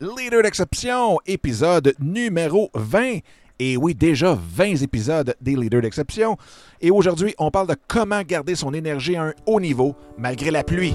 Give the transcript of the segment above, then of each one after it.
Leader d'exception, épisode numéro 20. Et oui, déjà 20 épisodes des Leaders d'exception. Et aujourd'hui, on parle de comment garder son énergie à un haut niveau malgré la pluie.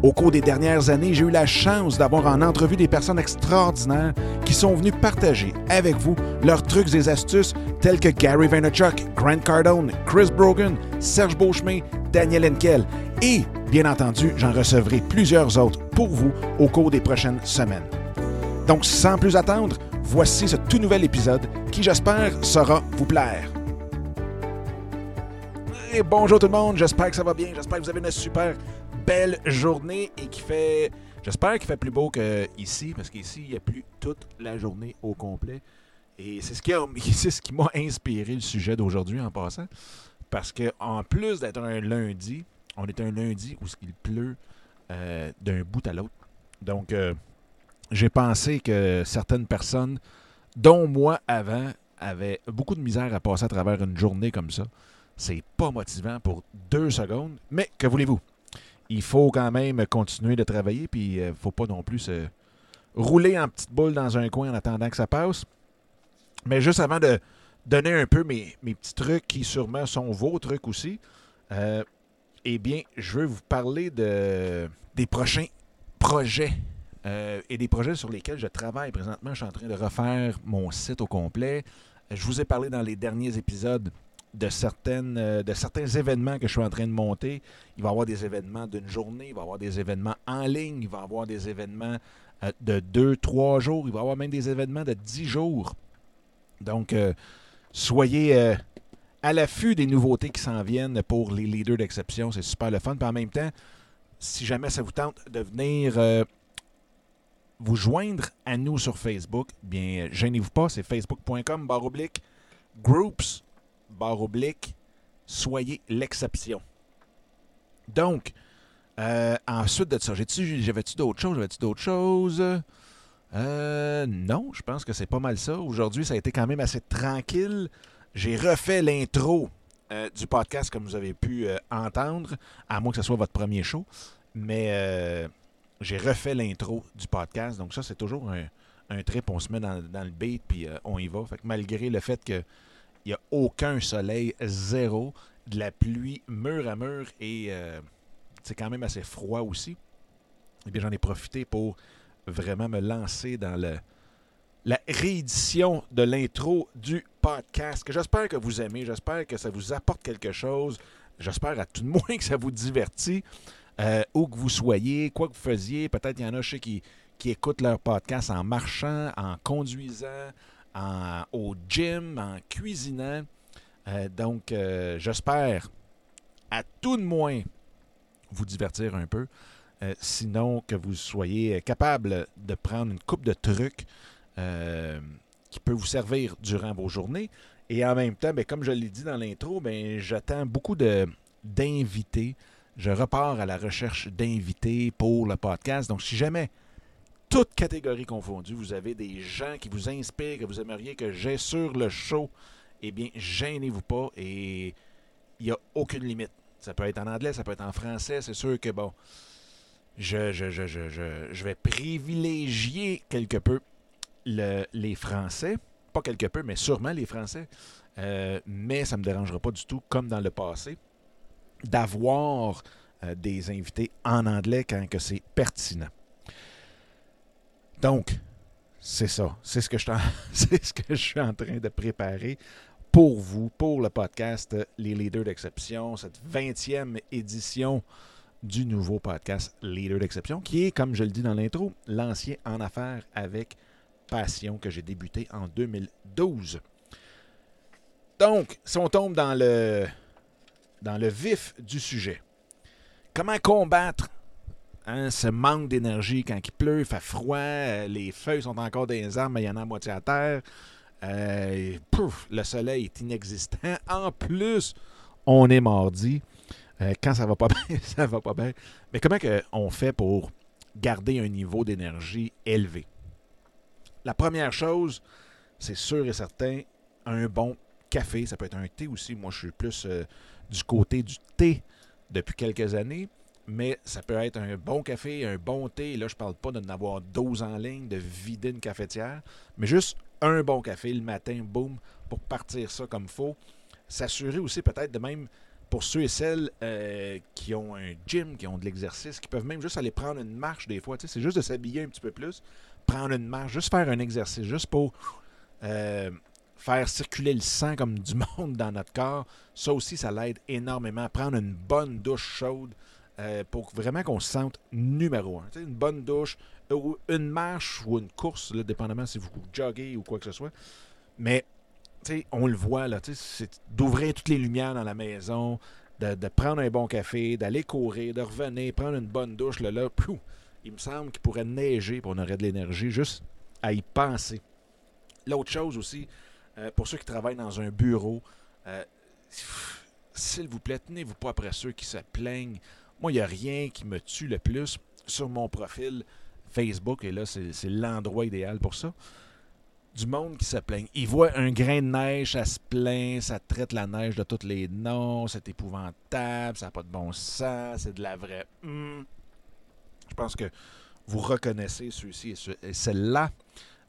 Au cours des dernières années, j'ai eu la chance d'avoir en entrevue des personnes extraordinaires qui sont venues partager avec vous leurs trucs et astuces tels que Gary Vaynerchuk, Grant Cardone, Chris Brogan, Serge Beauchemin, Daniel Henkel et, bien entendu, j'en recevrai plusieurs autres pour vous au cours des prochaines semaines. Donc, sans plus attendre, voici ce tout nouvel épisode qui, j'espère, saura vous plaire. Bonjour tout le monde, j'espère que ça va bien, j'espère que vous avez une super belle journée et qui fait, j'espère qu'il fait plus beau qu'ici, parce qu'ici, il n'y a plus toute la journée au complet. Et c'est ce qui, ce qui m'a inspiré le sujet d'aujourd'hui en passant. Parce que en plus d'être un lundi, on est un lundi où il pleut euh, d'un bout à l'autre. Donc, euh, j'ai pensé que certaines personnes, dont moi avant, avaient beaucoup de misère à passer à travers une journée comme ça. C'est pas motivant pour deux secondes, mais que voulez-vous? Il faut quand même continuer de travailler, puis il ne faut pas non plus se rouler en petite boule dans un coin en attendant que ça passe. Mais juste avant de donner un peu mes, petits trucs qui sûrement sont vos trucs aussi, euh, eh bien, je veux vous parler de, des prochains projets euh, et des projets sur lesquels je travaille présentement. Je suis en train de refaire mon site au complet. Je vous ai parlé dans les derniers épisodes euh, de certains événements que je suis en train de monter. Il va y avoir des événements d'une journée, il va y avoir des événements en ligne, il va y avoir des événements euh, de deux, trois jours, il va y avoir même des événements de dix jours. Donc, soyez à l'affût des nouveautés qui s'en viennent pour les leaders d'exception. C'est super le fun. Puis en même temps, si jamais ça vous tente de venir vous joindre à nous sur Facebook, bien, gênez-vous pas, c'est facebook.com, barre oblique, groups, barre oblique, soyez l'exception. Donc, euh, ensuite de ça, j'avais-tu d'autres choses? J'avais-tu d'autres choses? Euh, non, je pense que c'est pas mal ça. Aujourd'hui, ça a été quand même assez tranquille. J'ai refait l'intro euh, du podcast comme vous avez pu entendre, à moins que ce soit votre premier show. Mais j'ai refait l'intro du podcast. Donc ça, c'est toujours un, trip. On se met dans, le beat, puis euh, on y va. Que malgré le fait qu'il n'y a aucun soleil, zéro, de la pluie mur à mur, et euh, c'est quand même assez froid aussi, eh bien j'en ai profité pour vraiment me lancer dans la réédition de l'intro du podcast, que j'espère que vous aimez, j'espère que ça vous apporte quelque chose, j'espère à tout de moins que ça vous divertit. Euh, où que vous soyez, quoi que vous faisiez. Peut-être il y en a chez qui, qui écoutent leur podcast en marchant, en conduisant, au gym, en cuisinant. Euh, donc, euh, j'espère à tout de moins vous divertir un peu. sinon, que vous soyez capable de prendre une coupe de trucs qui peut vous servir durant vos journées. Et en même temps, ben, comme je l'ai dit dans l'intro, ben, j'attends beaucoup d'invités je repars à la recherche d'invités pour le podcast. Donc, si jamais, toute catégorie confondue, vous avez des gens qui vous inspirent, que vous aimeriez que j'ai sur le show, eh bien, gênez-vous pas et il n'y a aucune limite. Ça peut être en anglais, ça peut être en français. C'est sûr que, bon, je, vais privilégier quelque peu les Français. Pas quelque peu, mais sûrement les Français. Euh, mais ça ne me dérangera pas du tout, comme dans le passé d'avoir euh, des invités en anglais quand c'est pertinent. Donc, c'est ça. C'est ce, que je suis en train de préparer pour vous, pour le podcast Les Leaders d'Exception, cette 20e édition du nouveau podcast Leader d'Exception, qui est, comme je le dis dans l'intro, l'ancien en affaires avec passion que j'ai débuté en 2012. Donc, si on tombe dans le, dans le vif du sujet. Comment combattre hein, ce manque d'énergie quand il pleut, il fait froid, euh, les feuilles sont encore les arbres, mais il y en a à moitié à terre. Euh, pouf, le soleil est inexistant. En plus, on est mardi. Euh, quand ça va pas bien, ça va pas bien. Mais comment on fait pour garder un niveau d'énergie élevé? La première chose, c'est sûr et certain, un bon café. Ça peut être un thé aussi. Moi, je suis plus du côté du thé depuis quelques années. Mais ça peut être un bon café, un bon thé. là, je parle pas d'en avoir 12 en ligne, de vider une cafetière. Mais juste un bon café le matin, boum, pour partir ça comme faut. S'assurer aussi peut-être de même pour ceux et celles euh, qui ont un gym, qui ont de l'exercice, qui peuvent même juste aller prendre une marche des fois. C'est juste de s'habiller un petit peu plus, prendre une marche, juste faire un exercice, juste pour euh, faire circuler le sang comme du monde dans notre corps. Ça aussi, ça l'aide énormément. Prendre une bonne douche chaude euh, pour vraiment qu'on se sente numéro un. une bonne douche, ou une marche ou une course, dépendamment si vous joguez ou quoi que ce soit. Mais on le voit, là, c'est d'ouvrir toutes les lumières dans la maison, de, prendre un bon café, d'aller courir, de revenir, prendre une bonne douche, là, il me semble qu'il pourrait neiger pour on aurait de l'énergie juste à y penser. L'autre chose aussi, euh, pour ceux qui travaillent dans un bureau, euh, s'il vous plaît, tenez-vous pas après ceux qui se plaignent. Moi, il n'y a rien qui me tue le plus sur mon profil Facebook, et là, c'est l'endroit idéal pour ça du monde qui se plaigne. Ils voient un grain de neige, ça se plaint, ça traite la neige de tous les noms, c'est épouvantable, ça n'a pas de bon sens, c'est de la vraie. Hmm. Je pense que vous reconnaissez ceux-ci et celle-là.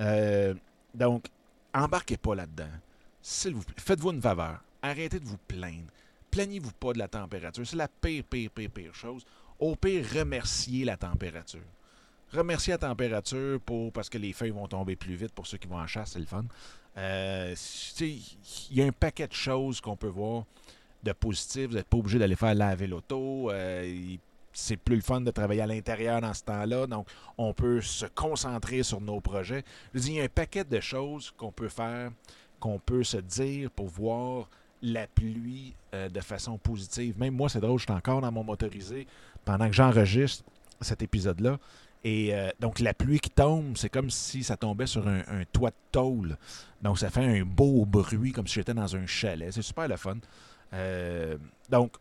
Euh, donc, embarquez pas là-dedans. S'il vous plaît, faites-vous une faveur. Arrêtez de vous plaindre. Plaignez-vous pas de la température. C'est la pire, pire, pire, pire chose. Au pire, remerciez la température remercier la température pour parce que les feuilles vont tomber plus vite pour ceux qui vont en chasse, c'est le fun. Euh, il y a un paquet de choses qu'on peut voir de positif. Vous n'êtes pas obligé d'aller faire laver l'auto. Euh, c'est plus le fun de travailler à l'intérieur dans ce temps-là. Donc, on peut se concentrer sur nos projets. Je il y a un paquet de choses qu'on peut faire, qu'on peut se dire pour voir la pluie euh, de façon positive. Même moi, c'est drôle, je suis encore dans mon motorisé pendant que j'enregistre cet épisode-là. Et euh, donc, la pluie qui tombe, c'est comme si ça tombait sur un, toit de tôle. Donc, ça fait un beau bruit, comme si j'étais dans un chalet. C'est super le fun. Euh, donc,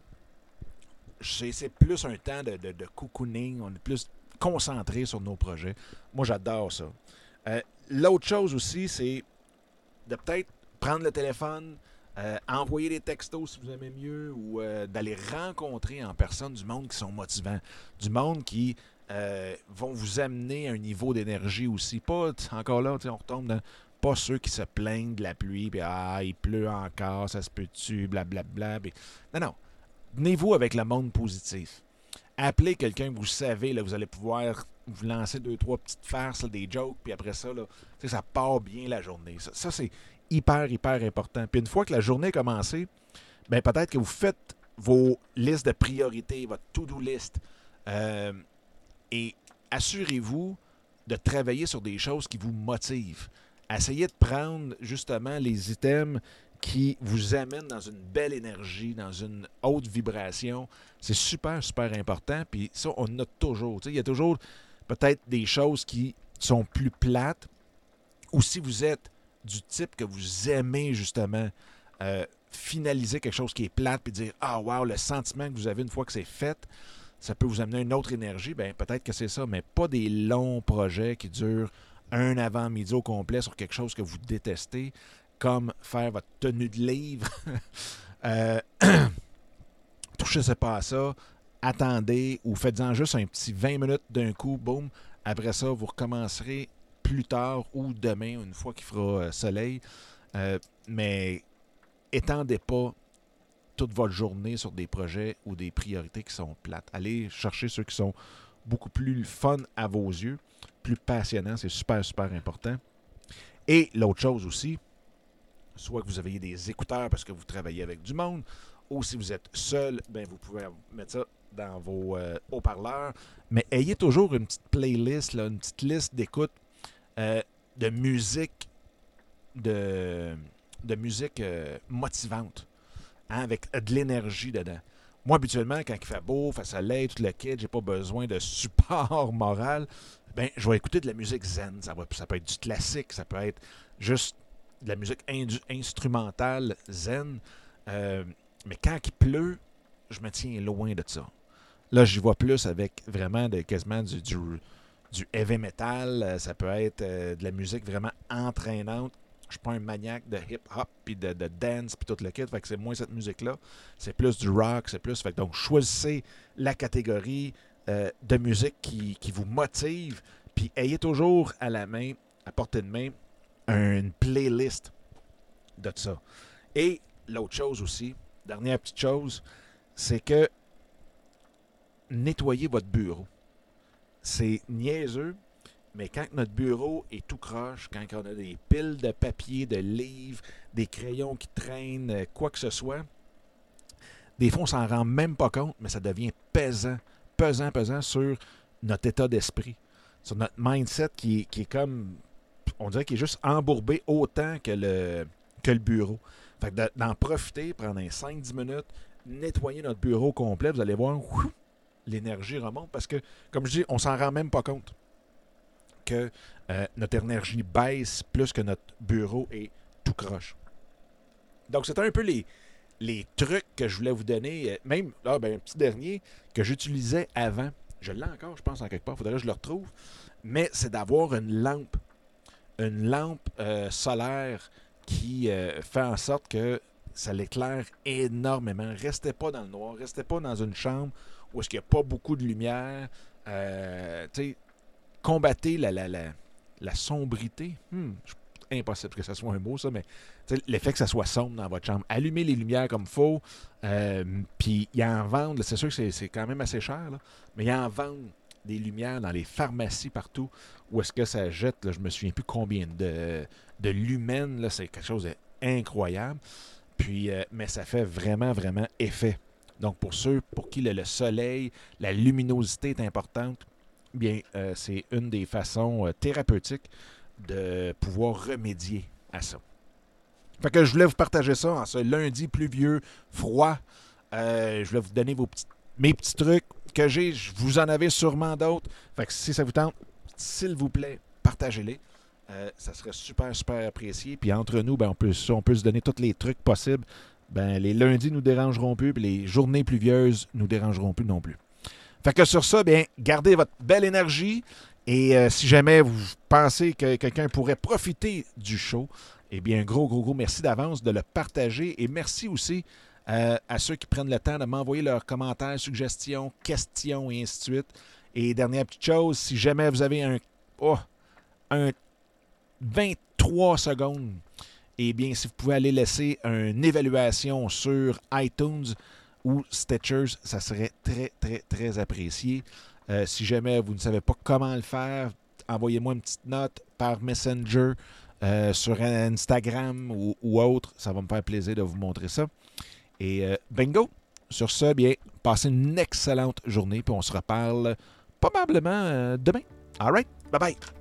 c'est plus un temps de, de, cocooning. On est plus concentré sur nos projets. Moi, j'adore ça. L'autre chose aussi, c'est de peut-être prendre le téléphone, envoyer des textos si vous aimez mieux, ou d'aller rencontrer en personne du monde qui sont motivants, du monde qui euh, vont vous amener à un niveau d'énergie aussi. Pas, encore là, on retombe dans pas ceux qui se plaignent de la pluie, puis ah, il pleut encore, ça se peut-tu, blablabla. Non, non. Venez-vous avec le monde positif. Appelez quelqu'un que vous savez, là, vous allez pouvoir vous lancer deux, trois petites farces, des jokes, puis après ça, là, ça part bien la journée. Ça, c'est hyper, hyper important. Puis une fois que la journée est commencée, ben, peut-être que vous faites vos listes de priorités, votre to-do list. Euh, et assurez-vous de travailler sur des choses qui vous motivent. Essayez de prendre justement les items qui vous amènent dans une belle énergie, dans une haute vibration. C'est super, super important. Puis ça, on a toujours. Il y a toujours peut-être des choses qui sont plus plates. Ou si vous êtes du type que vous aimez justement euh, finaliser quelque chose qui est plate, puis dire Ah, wow, le sentiment que vous avez une fois que c'est fait ça peut vous amener une autre énergie, ben peut-être que c'est ça, mais pas des longs projets qui durent un avant-midi au complet sur quelque chose que vous détestez, comme faire votre tenue de livre. euh, touchez pas à ça, attendez ou faites-en juste un petit 20 minutes d'un coup, boum. Après ça, vous recommencerez plus tard ou demain, une fois qu'il fera euh, soleil. Euh, mais étendez pas toute votre journée sur des projets ou des priorités qui sont plates. Allez chercher ceux qui sont beaucoup plus fun à vos yeux, plus passionnants. C'est super, super important. Et l'autre chose aussi, soit que vous avez des écouteurs parce que vous travaillez avec du monde, ou si vous êtes seul, ben vous pouvez mettre ça dans vos euh, haut-parleurs. Mais ayez toujours une petite playlist, une petite liste d'écoute euh, de musique de, de musique euh, motivante. Hein, avec de l'énergie dedans. Moi, habituellement, quand il fait beau, fait soleil, tout le kit, j'ai pas besoin de support moral. Ben, je vais écouter de la musique zen. Ça, va, ça peut être du classique, ça peut être juste de la musique instrumentale zen. Euh, mais quand il pleut, je me tiens loin de ça. Là, j'y vois plus avec vraiment de, quasiment du, du, du heavy metal. Euh, ça peut être euh, de la musique vraiment entraînante. Je suis pas un maniaque de hip-hop puis de, dance puis tout le kit. Fait c'est moins cette musique-là. C'est plus du rock, c'est plus. Donc, choisissez la catégorie de musique qui, qui vous motive. Puis ayez toujours à la main, à portée de main, une playlist de ça. Et l'autre chose aussi, dernière petite chose, c'est que nettoyez votre bureau. C'est niaiseux, mais quand notre bureau est tout croche, quand on a des piles de papier, de livres, des crayons qui traînent, quoi que ce soit, des fois on s'en rend même pas compte, mais ça devient pesant, pesant, pesant sur notre état d'esprit, sur notre mindset qui, qui est comme on dirait qu'il est juste embourbé autant que le, que le bureau. Fait que d'en profiter, prendre 5-10 minutes, nettoyer notre bureau complet, vous allez voir, l'énergie remonte parce que, comme je dis, on s'en rend même pas compte que euh, notre énergie baisse plus que notre bureau est tout croche. Donc, c'était un peu les, les trucs que je voulais vous donner. Euh, même, là, ben, un petit dernier que j'utilisais avant. Je l'ai encore, je pense, en quelque part. Il faudrait que je le retrouve. Mais c'est d'avoir une lampe une lampe euh, solaire qui fait en sorte que ça l'éclaire énormément. Restez pas dans le noir, restez pas dans une chambre où est-ce qu'il n'y a pas beaucoup de lumière. Euh, combattez la, la, la, la sombrité. Hmm, impossible que ce soit un mot, ça, mais l'effet que ça soit sombre dans votre chambre. Allumez les lumières comme il faut. Puis, il y en vendent, c'est sûr que c'est quand même assez cher, mais il y en vendent des lumières dans les pharmacies partout. Où est-ce que ça jette? Là, je me souviens plus combien de, de lumens. C'est quelque chose d'incroyable. Euh, mais ça fait vraiment, vraiment effet. Donc, pour ceux pour qui le, soleil, la luminosité est importante, bien, euh, c'est une des façons euh, thérapeutiques de pouvoir remédier à ça. Fait que je voulais vous partager ça en ce lundi pluvieux, froid. je voulais vous donner vos petits, mes petits trucs que j'ai, vous en avez sûrement d'autres. Fait que si ça vous tente, s'il vous plaît, partagez-les. Euh, ça serait super, super apprécié. Puis entre nous, ben, on, peut, on peut se donner tous les trucs possibles. Ben, les lundis nous dérangeront plus, puis les journées pluvieuses nous dérangeront plus non plus. Fait que sur ça, bien, gardez votre belle énergie. Et euh, si jamais vous pensez que quelqu'un pourrait profiter du show, eh bien, gros, gros, gros merci d'avance de le partager. Et merci aussi euh, à ceux qui prennent le temps de m'envoyer leurs commentaires, suggestions, questions et ainsi de suite. Et dernière petite chose, si jamais vous avez un, oh, un 23 secondes, eh bien, si vous pouvez aller laisser une évaluation sur iTunes ou Stitchers, ça serait très, très, très apprécié. Euh, si jamais vous ne savez pas comment le faire, envoyez-moi une petite note par Messenger euh, sur Instagram ou, autre. Ça va me faire plaisir de vous montrer ça. Et euh, bingo! Sur ce, bien, passez une excellente journée, puis on se reparle probablement demain. All right? Bye bye!